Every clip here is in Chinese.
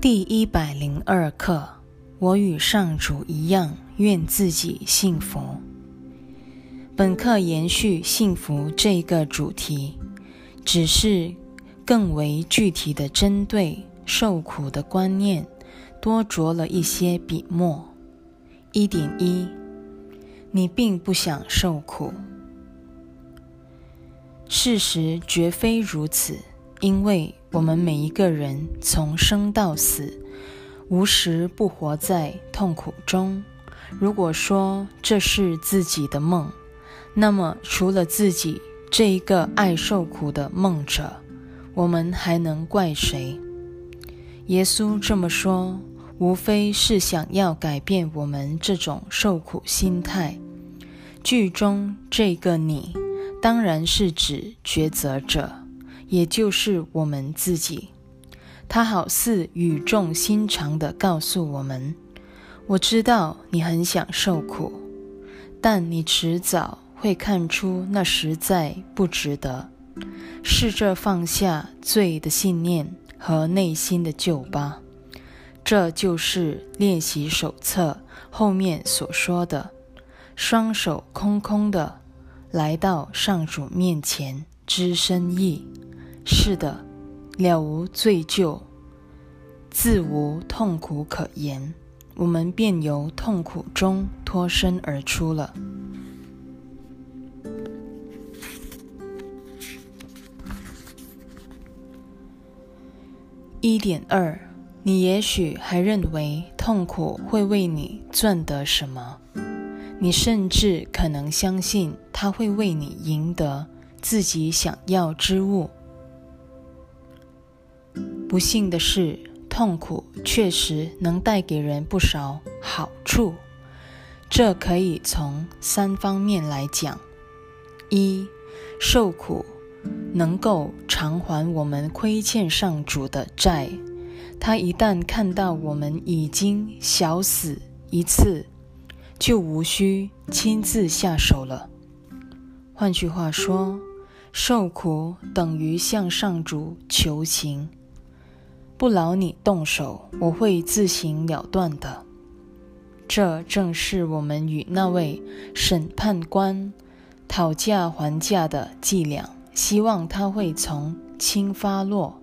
第一百零二课，我与上主一样，愿自己幸福。本课延续幸福这个主题，只是更为具体的针对受苦的观念，多着了一些笔墨。一点一，你并不想受苦，事实绝非如此。因为我们每一个人从生到死，无时不活在痛苦中。如果说这是自己的梦，那么除了自己这一个爱受苦的梦者，我们还能怪谁？耶稣这么说，无非是想要改变我们这种受苦心态。剧中这个你，当然是指抉择者。也就是我们自己，他好似语重心长地告诉我们：“我知道你很想受苦，但你迟早会看出那实在不值得。试着放下罪的信念和内心的旧疤。这就是练习手册后面所说的：双手空空的来到上主面前，知深意。”是的，了无罪疚，自无痛苦可言，我们便由痛苦中脱身而出了。一点二，你也许还认为痛苦会为你赚得什么，你甚至可能相信它会为你赢得自己想要之物。不幸的是，痛苦确实能带给人不少好处。这可以从三方面来讲：一、受苦能够偿还我们亏欠上主的债。他一旦看到我们已经小死一次，就无需亲自下手了。换句话说，受苦等于向上主求情。不劳你动手，我会自行了断的。这正是我们与那位审判官讨价还价的伎俩，希望他会从轻发落。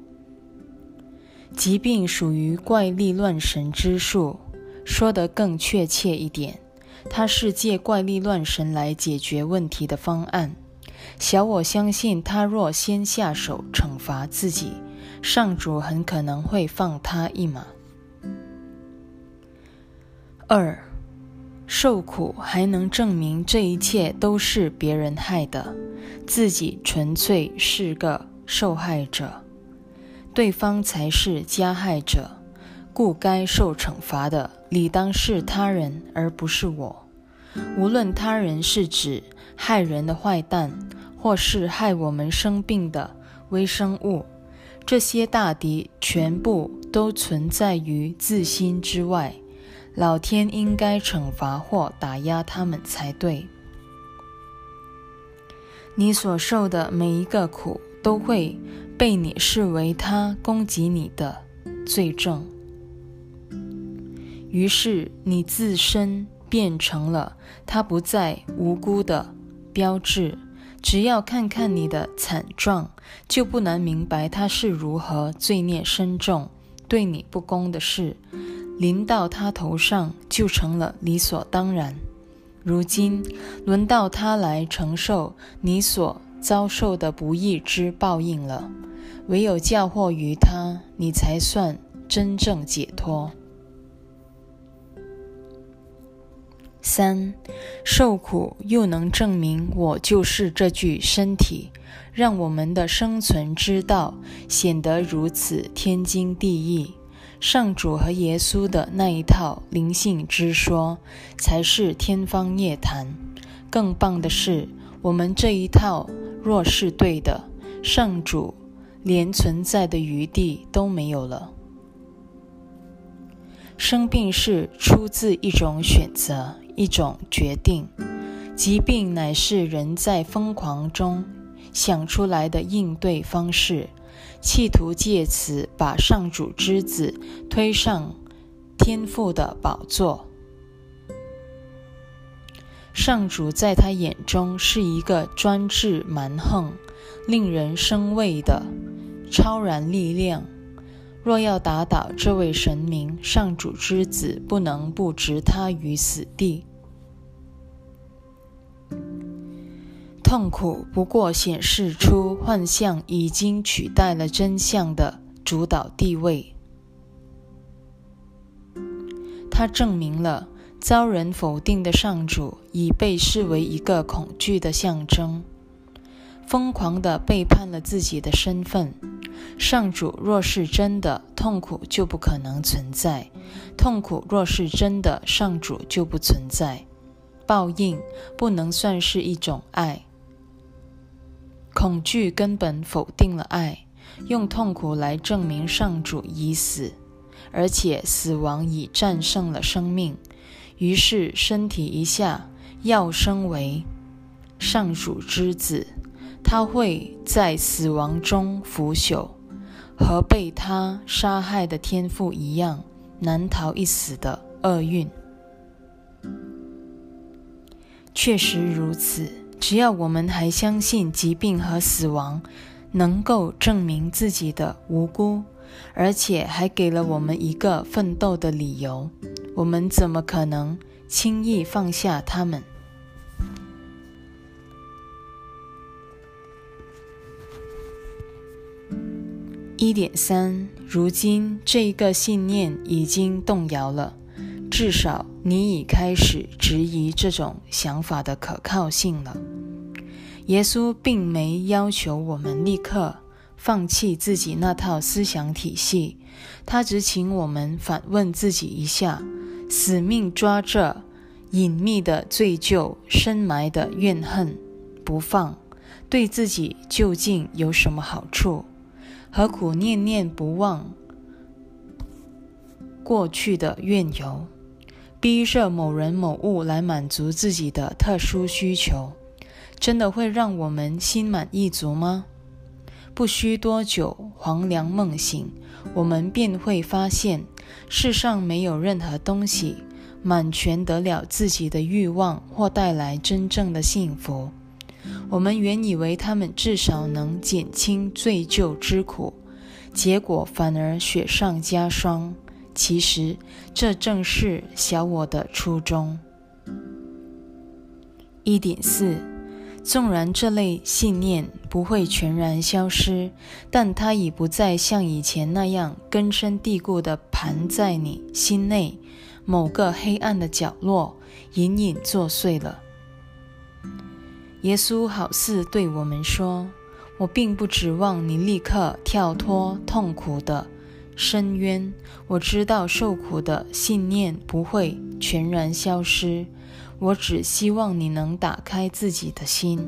疾病属于怪力乱神之术，说得更确切一点，它是借怪力乱神来解决问题的方案。小我相信，他若先下手惩罚自己。上主很可能会放他一马。二，受苦还能证明这一切都是别人害的，自己纯粹是个受害者，对方才是加害者，故该受惩罚的理当是他人而不是我。无论他人是指害人的坏蛋，或是害我们生病的微生物。这些大敌全部都存在于自心之外，老天应该惩罚或打压他们才对。你所受的每一个苦，都会被你视为他攻击你的罪证，于是你自身变成了他不再无辜的标志。只要看看你的惨状，就不难明白他是如何罪孽深重。对你不公的事，临到他头上就成了理所当然。如今轮到他来承受你所遭受的不义之报应了。唯有嫁祸于他，你才算真正解脱。三，受苦又能证明我就是这具身体，让我们的生存之道显得如此天经地义。上主和耶稣的那一套灵性之说才是天方夜谭。更棒的是，我们这一套若是对的，上主连存在的余地都没有了。生病是出自一种选择。一种决定，疾病乃是人在疯狂中想出来的应对方式。企图借此把上主之子推上天父的宝座。上主在他眼中是一个专制蛮横、令人生畏的超然力量。若要打倒这位神明，上主之子不能不置他于死地。痛苦不过显示出幻象已经取代了真相的主导地位，它证明了。遭人否定的上主已被视为一个恐惧的象征，疯狂地背叛了自己的身份。上主若是真的，痛苦就不可能存在；痛苦若是真的，上主就不存在。报应不能算是一种爱，恐惧根本否定了爱。用痛苦来证明上主已死，而且死亡已战胜了生命。于是，身体一下要升为上主之子，他会在死亡中腐朽，和被他杀害的天父一样，难逃一死的厄运。确实如此，只要我们还相信疾病和死亡能够证明自己的无辜，而且还给了我们一个奋斗的理由。我们怎么可能轻易放下他们？一点三，如今这一个信念已经动摇了，至少你已开始质疑这种想法的可靠性了。耶稣并没要求我们立刻放弃自己那套思想体系，他只请我们反问自己一下。死命抓着隐秘的罪疚、深埋的怨恨不放，对自己究竟有什么好处？何苦念念不忘过去的怨尤，逼着某人某物来满足自己的特殊需求？真的会让我们心满意足吗？不需多久，黄粱梦醒，我们便会发现。世上没有任何东西满全得了自己的欲望，或带来真正的幸福。我们原以为他们至少能减轻罪疚之苦，结果反而雪上加霜。其实，这正是小我的初衷。一点四。纵然这类信念不会全然消失，但它已不再像以前那样根深蒂固地盘在你心内某个黑暗的角落，隐隐作祟了。耶稣好似对我们说：“我并不指望你立刻跳脱痛苦的深渊，我知道受苦的信念不会全然消失。”我只希望你能打开自己的心，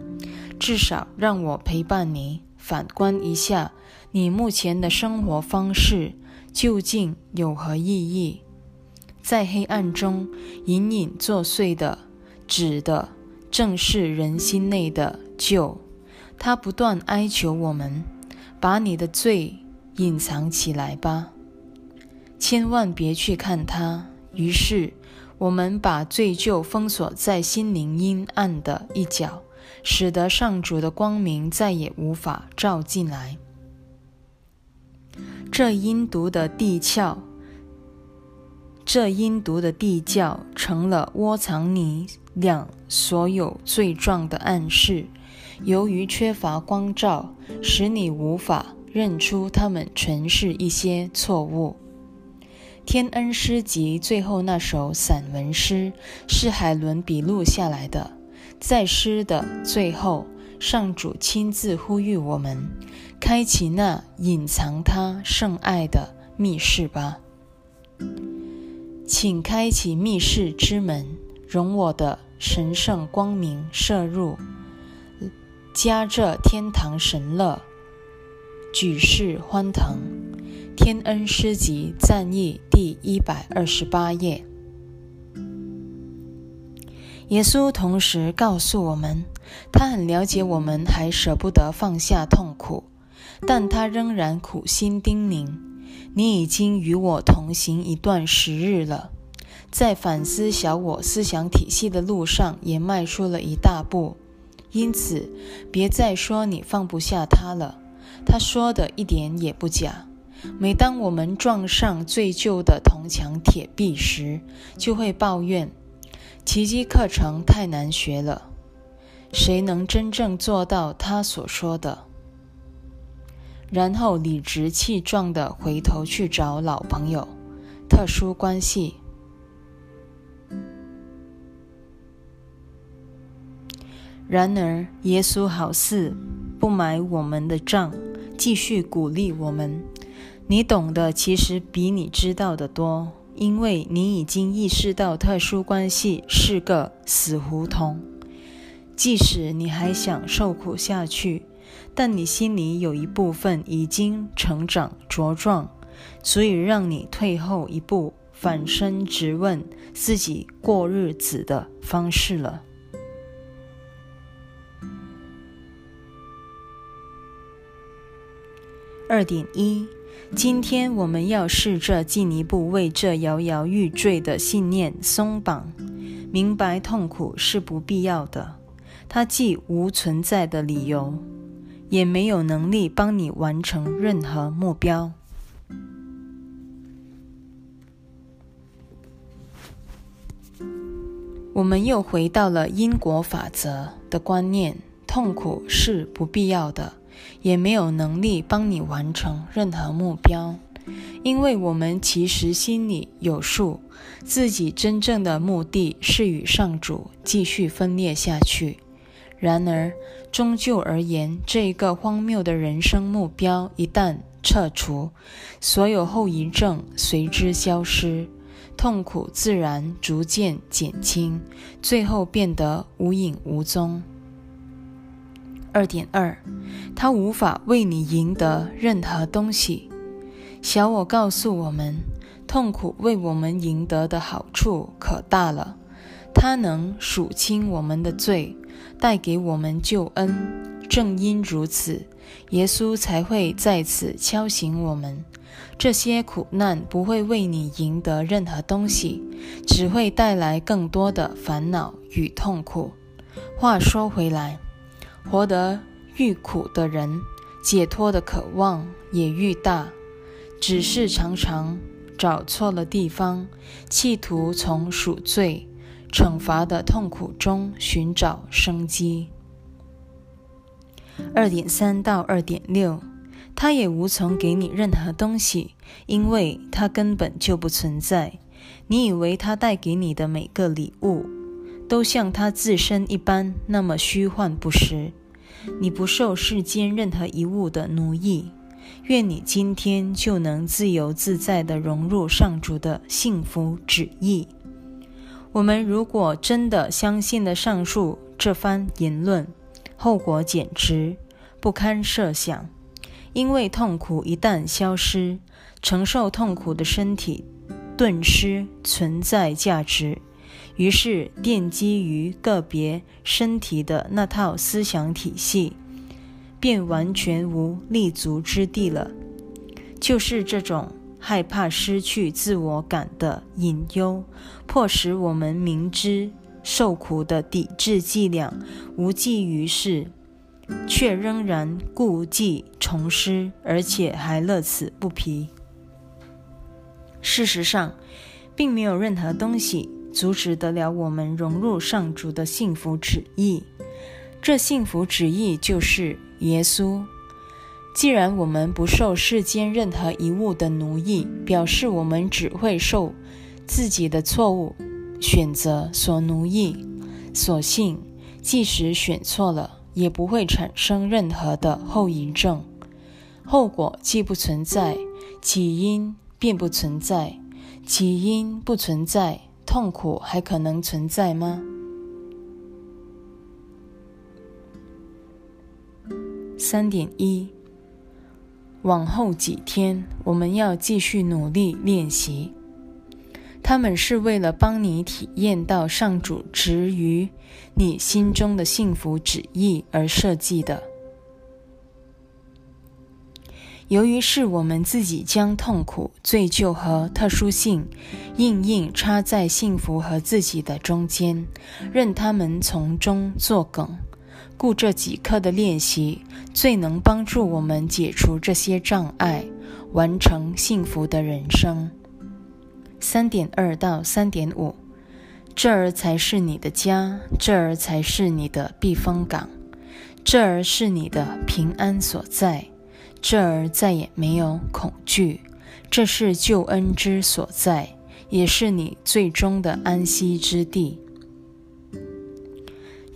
至少让我陪伴你，反观一下你目前的生活方式究竟有何意义。在黑暗中隐隐作祟的，指的正是人心内的旧。他不断哀求我们，把你的罪隐藏起来吧，千万别去看他。于是。我们把罪疚封锁在心灵阴暗的一角，使得上主的光明再也无法照进来。这阴毒的地壳，这阴毒的地窖成了窝藏你俩所有罪状的暗示。由于缺乏光照，使你无法认出它们全是一些错误。天恩诗集最后那首散文诗是海伦笔录下来的。在诗的最后，上主亲自呼吁我们：开启那隐藏他圣爱的密室吧，请开启密室之门，容我的神圣光明射入，加这天堂神乐，举世欢腾。天恩诗集赞译第一百二十八页。耶稣同时告诉我们，他很了解我们还舍不得放下痛苦，但他仍然苦心叮咛：“你已经与我同行一段时日了，在反思小我思想体系的路上也迈出了一大步。因此，别再说你放不下他了。他说的一点也不假。每当我们撞上最旧的铜墙铁壁时，就会抱怨奇迹课程太难学了。谁能真正做到他所说的？”然后理直气壮地回头去找老朋友、特殊关系。然而，耶稣好似不买我们的账，继续鼓励我们：“你懂的其实比你知道的多，因为你已经意识到特殊关系是个死胡同。即使你还想受苦下去。”但你心里有一部分已经成长茁壮，所以让你退后一步，反身直问自己过日子的方式了。二点一，今天我们要试着进一步为这摇摇欲坠的信念松绑，明白痛苦是不必要的，它既无存在的理由。也没有能力帮你完成任何目标。我们又回到了因果法则的观念：痛苦是不必要的，也没有能力帮你完成任何目标，因为我们其实心里有数，自己真正的目的是与上主继续分裂下去。然而，终究而言，这一个荒谬的人生目标一旦撤除，所有后遗症随之消失，痛苦自然逐渐减轻，最后变得无影无踪。二点二，他无法为你赢得任何东西。小我告诉我们，痛苦为我们赢得的好处可大了，它能数清我们的罪。带给我们救恩。正因如此，耶稣才会在此敲醒我们：这些苦难不会为你赢得任何东西，只会带来更多的烦恼与痛苦。话说回来，活得愈苦的人，解脱的渴望也愈大，只是常常找错了地方，企图从赎罪。惩罚的痛苦中寻找生机。二点三到二点六，他也无从给你任何东西，因为他根本就不存在。你以为他带给你的每个礼物，都像他自身一般那么虚幻不实。你不受世间任何一物的奴役。愿你今天就能自由自在地融入上主的幸福旨意。我们如果真的相信了上述这番言论，后果简直不堪设想。因为痛苦一旦消失，承受痛苦的身体顿失存在价值，于是奠基于个别身体的那套思想体系便完全无立足之地了。就是这种。害怕失去自我感的隐忧，迫使我们明知受苦的抵制伎俩无济于事，却仍然故技重施，而且还乐此不疲。事实上，并没有任何东西阻止得了我们融入上主的幸福旨意。这幸福旨意就是耶稣。既然我们不受世间任何一物的奴役，表示我们只会受自己的错误选择所奴役。所幸，即使选错了，也不会产生任何的后遗症。后果既不存在，起因便不存在。起因不存在，痛苦还可能存在吗？三点一。往后几天，我们要继续努力练习。他们是为了帮你体验到上主植于你心中的幸福旨意而设计的。由于是我们自己将痛苦、罪疚和特殊性硬硬插在幸福和自己的中间，任他们从中作梗，故这几课的练习最能帮助我们解除这些障碍，完成幸福的人生。三点二到三点五，这儿才是你的家，这儿才是你的避风港，这儿是你的平安所在。这儿再也没有恐惧，这是救恩之所在，也是你最终的安息之地。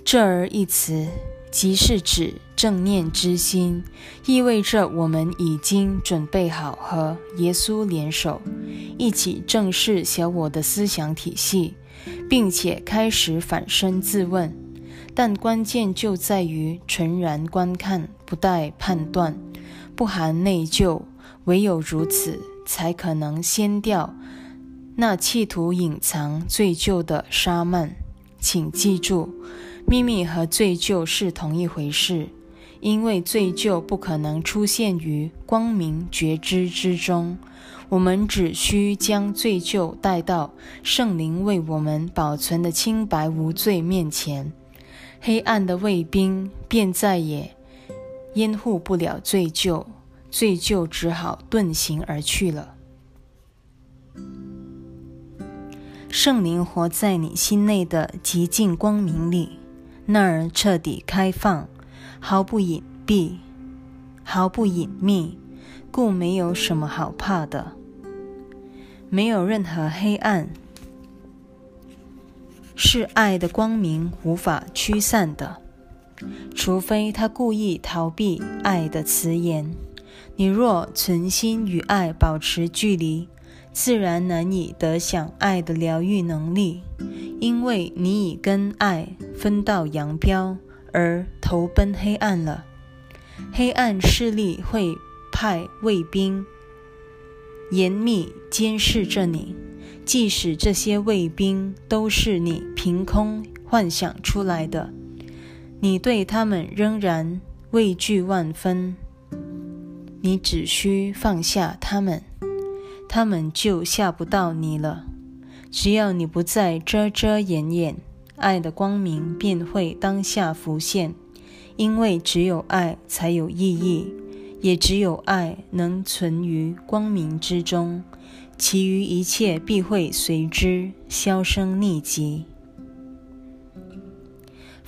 这儿一词，即是指正念之心，意味着我们已经准备好和耶稣联手，一起正视小我的思想体系，并且开始反身自问。但关键就在于纯然观看，不带判断。不含内疚，唯有如此，才可能掀掉那企图隐藏罪疚的沙幔。请记住，秘密和罪疚是同一回事，因为罪疚不可能出现于光明觉知之中。我们只需将罪疚带到圣灵为我们保存的清白无罪面前，黑暗的卫兵便再也。掩护不了罪疚，罪疚只好遁形而去了。圣灵活在你心内的极尽光明里，那儿彻底开放，毫不隐蔽，毫不隐秘，故没有什么好怕的，没有任何黑暗，是爱的光明无法驱散的。除非他故意逃避爱的词言，你若存心与爱保持距离，自然难以得享爱的疗愈能力，因为你已跟爱分道扬镳，而投奔黑暗了。黑暗势力会派卫兵严密监视着你，即使这些卫兵都是你凭空幻想出来的。你对他们仍然畏惧万分，你只需放下他们，他们就吓不到你了。只要你不再遮遮掩掩，爱的光明便会当下浮现。因为只有爱才有意义，也只有爱能存于光明之中，其余一切必会随之销声匿迹。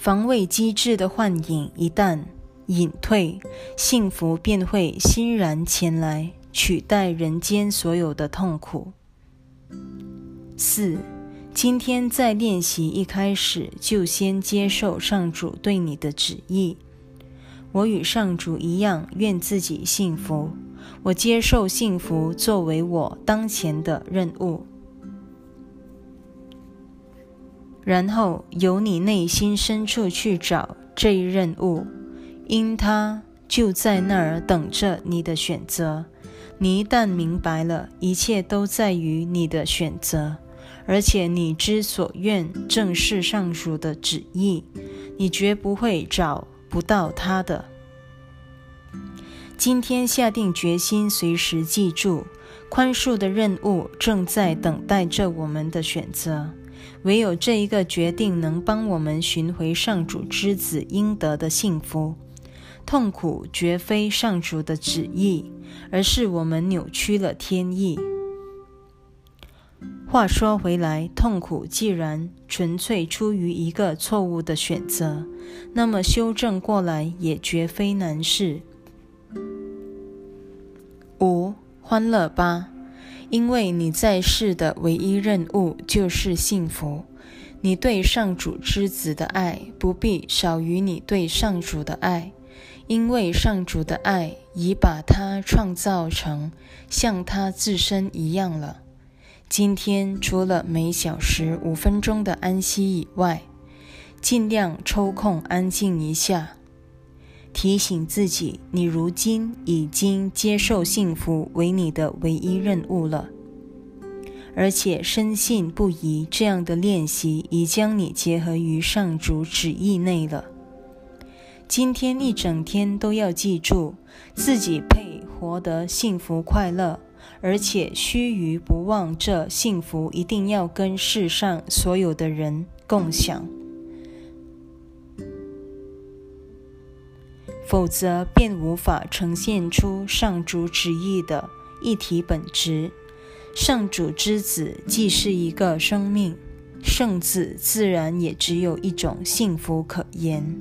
防卫机制的幻影一旦隐退，幸福便会欣然前来，取代人间所有的痛苦。四，今天在练习一开始就先接受上主对你的旨意。我与上主一样，愿自己幸福。我接受幸福作为我当前的任务。然后由你内心深处去找这一任务，因它就在那儿等着你的选择。你一旦明白了，一切都在于你的选择，而且你之所愿正是上主的旨意，你绝不会找不到它的。今天下定决心，随时记住，宽恕的任务正在等待着我们的选择。唯有这一个决定能帮我们寻回上主之子应得的幸福。痛苦绝非上主的旨意，而是我们扭曲了天意。话说回来，痛苦既然纯粹出于一个错误的选择，那么修正过来也绝非难事。五，欢乐吧。因为你在世的唯一任务就是幸福，你对上主之子的爱不必少于你对上主的爱，因为上主的爱已把他创造成像他自身一样了。今天除了每小时五分钟的安息以外，尽量抽空安静一下，提醒自己，你如今已经接受幸福为你的唯一任务了。而且深信不疑，这样的练习已将你结合于上主旨意内了。今天一整天都要记住，自己配活得幸福快乐，而且须臾不忘这幸福一定要跟世上所有的人共享，否则便无法呈现出上主旨意的一体本质。上主之子既是一个生命，圣子自然也只有一种幸福可言。